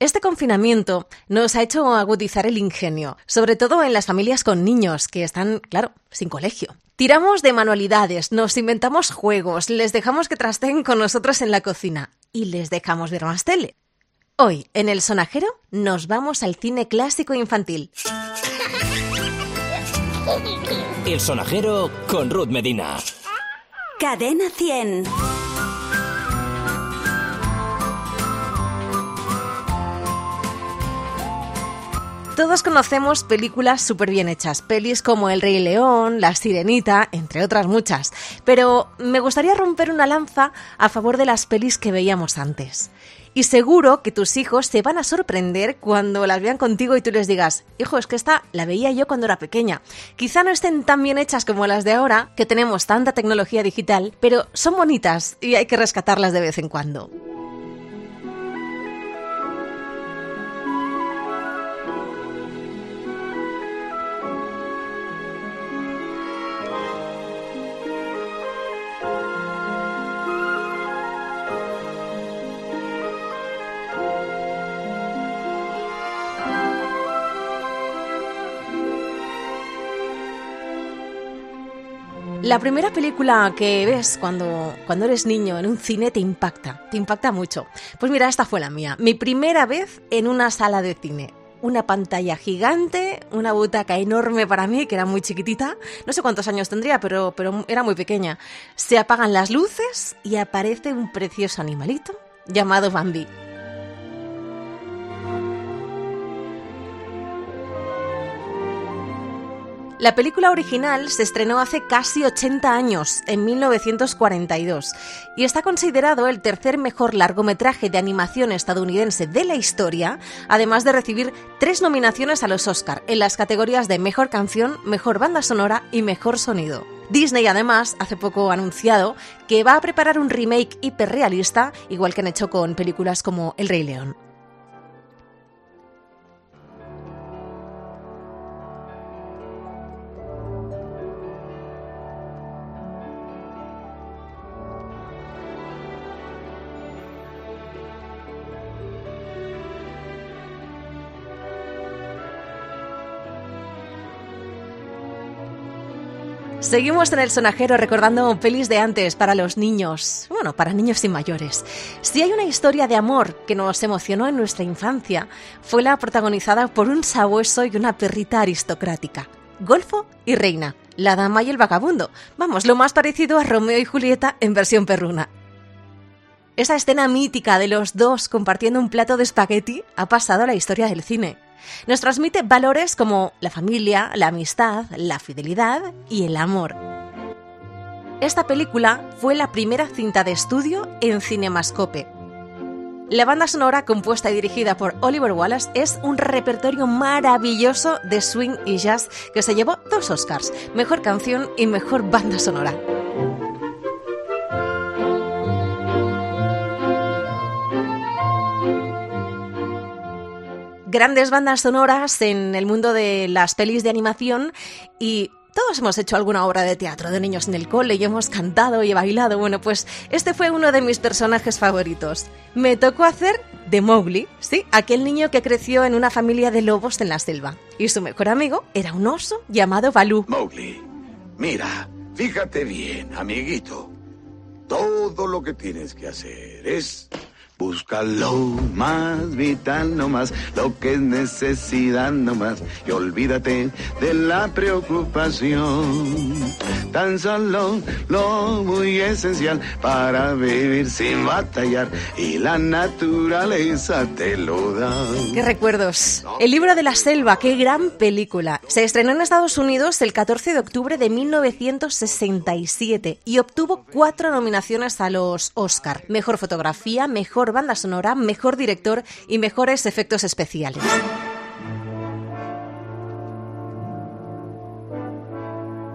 Este confinamiento nos ha hecho agudizar el ingenio, sobre todo en las familias con niños que están, claro, sin colegio. Tiramos de manualidades, nos inventamos juegos, les dejamos que trasten con nosotros en la cocina y les dejamos ver más tele. Hoy, en el sonajero, nos vamos al cine clásico infantil. El sonajero con Ruth Medina. Cadena 100. Todos conocemos películas súper bien hechas, pelis como El Rey León, La Sirenita, entre otras muchas, pero me gustaría romper una lanza a favor de las pelis que veíamos antes. Y seguro que tus hijos se van a sorprender cuando las vean contigo y tú les digas, hijo, es que esta la veía yo cuando era pequeña. Quizá no estén tan bien hechas como las de ahora, que tenemos tanta tecnología digital, pero son bonitas y hay que rescatarlas de vez en cuando. La primera película que ves cuando, cuando eres niño en un cine te impacta, te impacta mucho. Pues mira, esta fue la mía. Mi primera vez en una sala de cine. Una pantalla gigante, una butaca enorme para mí, que era muy chiquitita. No sé cuántos años tendría, pero, pero era muy pequeña. Se apagan las luces y aparece un precioso animalito llamado Bambi. La película original se estrenó hace casi 80 años, en 1942, y está considerado el tercer mejor largometraje de animación estadounidense de la historia, además de recibir tres nominaciones a los Oscar en las categorías de Mejor Canción, Mejor Banda Sonora y Mejor Sonido. Disney además hace poco ha anunciado que va a preparar un remake hiperrealista, igual que han hecho con películas como El Rey León. Seguimos en el sonajero recordando pelis de antes para los niños, bueno, para niños y mayores. Si hay una historia de amor que nos emocionó en nuestra infancia, fue la protagonizada por un sabueso y una perrita aristocrática, Golfo y Reina, la dama y el vagabundo. Vamos, lo más parecido a Romeo y Julieta en versión perruna. Esa escena mítica de los dos compartiendo un plato de espagueti ha pasado a la historia del cine. Nos transmite valores como la familia, la amistad, la fidelidad y el amor. Esta película fue la primera cinta de estudio en Cinemascope. La banda sonora, compuesta y dirigida por Oliver Wallace, es un repertorio maravilloso de swing y jazz que se llevó dos Oscars, mejor canción y mejor banda sonora. Grandes bandas sonoras en el mundo de las pelis de animación y todos hemos hecho alguna obra de teatro de niños en el cole y hemos cantado y bailado. Bueno, pues este fue uno de mis personajes favoritos. Me tocó hacer de Mowgli, sí, aquel niño que creció en una familia de lobos en la selva. Y su mejor amigo era un oso llamado Balú. Mowgli, mira, fíjate bien, amiguito. Todo lo que tienes que hacer es Busca lo más vital nomás, lo que es necesidad nomás, y olvídate de la preocupación. Tan solo lo muy esencial para vivir sin batallar, y la naturaleza te lo da. ¡Qué recuerdos! El libro de la selva, qué gran película. Se estrenó en Estados Unidos el 14 de octubre de 1967 y obtuvo cuatro nominaciones a los Oscar. Mejor fotografía, mejor banda sonora, mejor director y mejores efectos especiales.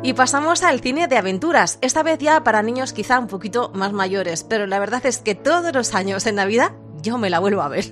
Y pasamos al cine de aventuras, esta vez ya para niños quizá un poquito más mayores, pero la verdad es que todos los años en Navidad yo me la vuelvo a ver.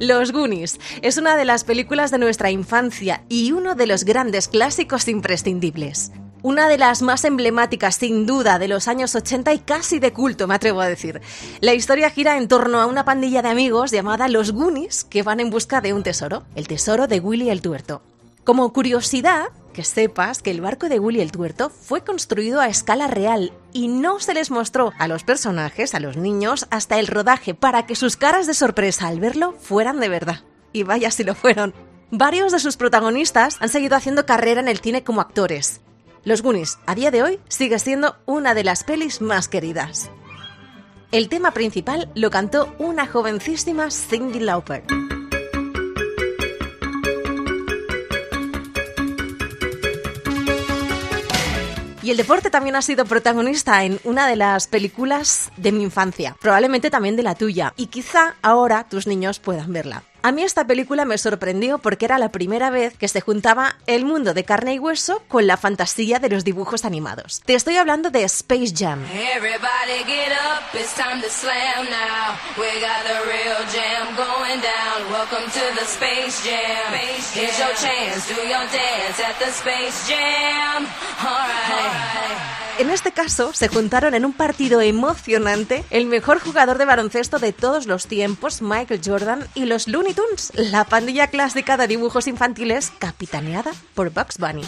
Los Goonies es una de las películas de nuestra infancia y uno de los grandes clásicos imprescindibles. una de las más emblemáticas sin duda de los años 80 y casi de culto, me atrevo a decir. La historia gira en torno a una pandilla de amigos llamada Los Goonies que van en busca de un tesoro, el tesoro de Willy el Tuerto. Como curiosidad, que sepas que el barco de Willy el Tuerto fue construido a escala real y no se les mostró a los personajes, a los niños, hasta el rodaje para que sus caras de sorpresa al verlo fueran de verdad. Y vaya si lo fueron. Varios de sus protagonistas han seguido haciendo carrera en el cine como actores. Los Goonies, a día de hoy, sigue siendo una de las pelis más queridas. El tema principal lo cantó una jovencísima Cindy Lauper. Y el deporte también ha sido protagonista en una de las películas de mi infancia, probablemente también de la tuya, y quizá ahora tus niños puedan verla. A mí esta película me sorprendió porque era la primera vez que se juntaba el mundo de carne y hueso con la fantasía de los dibujos animados. Te estoy hablando de Space Jam. En este caso, se juntaron en un partido emocionante el mejor jugador de baloncesto de todos los tiempos, Michael Jordan, y los Looney La pandilla clásica de dibujos infantiles capitaneada por Bugs Bunny.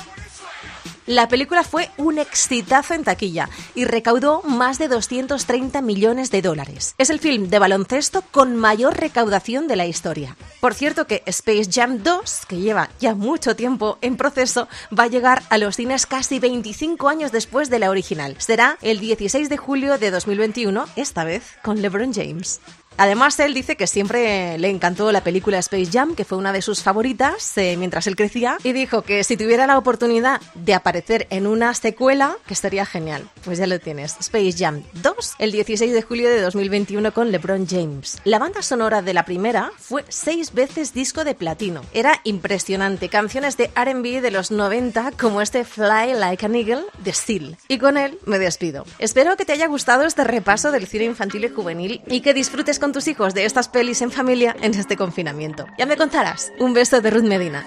La película fue un exitazo en taquilla y recaudó más de 230 millones de dólares. Es el film de baloncesto con mayor recaudación de la historia. Por cierto que Space Jam 2, que lleva ya mucho tiempo en proceso, va a llegar a los cines casi 25 años después de la original. Será el 16 de julio de 2021, esta vez con LeBron James. Además, él dice que siempre le encantó la película Space Jam, que fue una de sus favoritas eh, mientras él crecía, y dijo que si tuviera la oportunidad de aparecer en una secuela, que estaría genial. Pues ya lo tienes, Space Jam 2, el 16 de julio de 2021 con LeBron James. La banda sonora de la primera fue seis veces disco de platino. Era impresionante, canciones de RB de los 90 como este Fly Like an Eagle de Steel. Y con él me despido. Espero que te haya gustado este repaso del cine infantil y juvenil y que disfrutes con con tus hijos de estas pelis en familia en este confinamiento. Ya me contarás. Un beso de Ruth Medina.